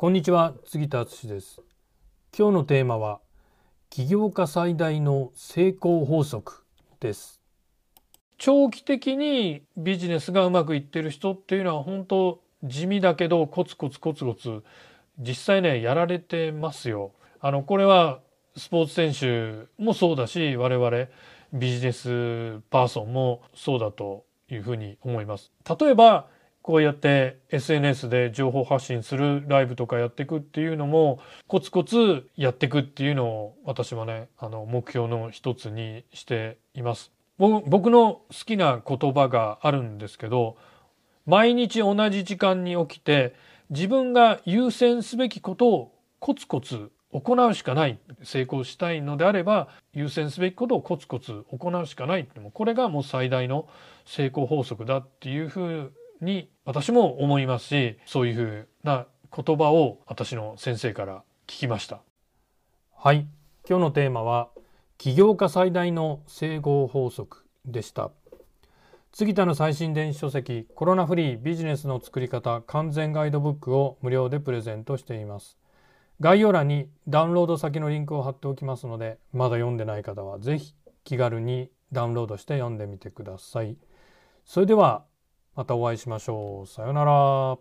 こんにちは杉田敦です。今日のテーマは起業家最大の成功法則です。長期的にビジネスがうまくいってる人っていうのは本当地味だけどコツコツコツコツ実際ねやられてますよ。あのこれはスポーツ選手もそうだし我々ビジネスパーソンもそうだというふうに思います。例えばこうやって SNS で情報発信するライブとかやっていくっていうのもコツコツやっていくっていうのを私はねあの目標の一つにしています。僕の好きな言葉があるんですけど毎日同じ時間に起きて自分が優先すべきことをコツコツ行うしかない成功したいのであれば優先すべきことをコツコツ行うしかないこれがもう最大の成功法則だっていうふうに私も思いますしそういうふうな言葉を私の先生から聞きました。はい。今日のテーマは起業家最大の整合法則でした。杉田の最新電子書籍コロナフリービジネスの作り方完全ガイドブックを無料でプレゼントしています。概要欄にダウンロード先のリンクを貼っておきますのでまだ読んでない方は是非気軽にダウンロードして読んでみてください。それではまたお会いしましょう。さようなら。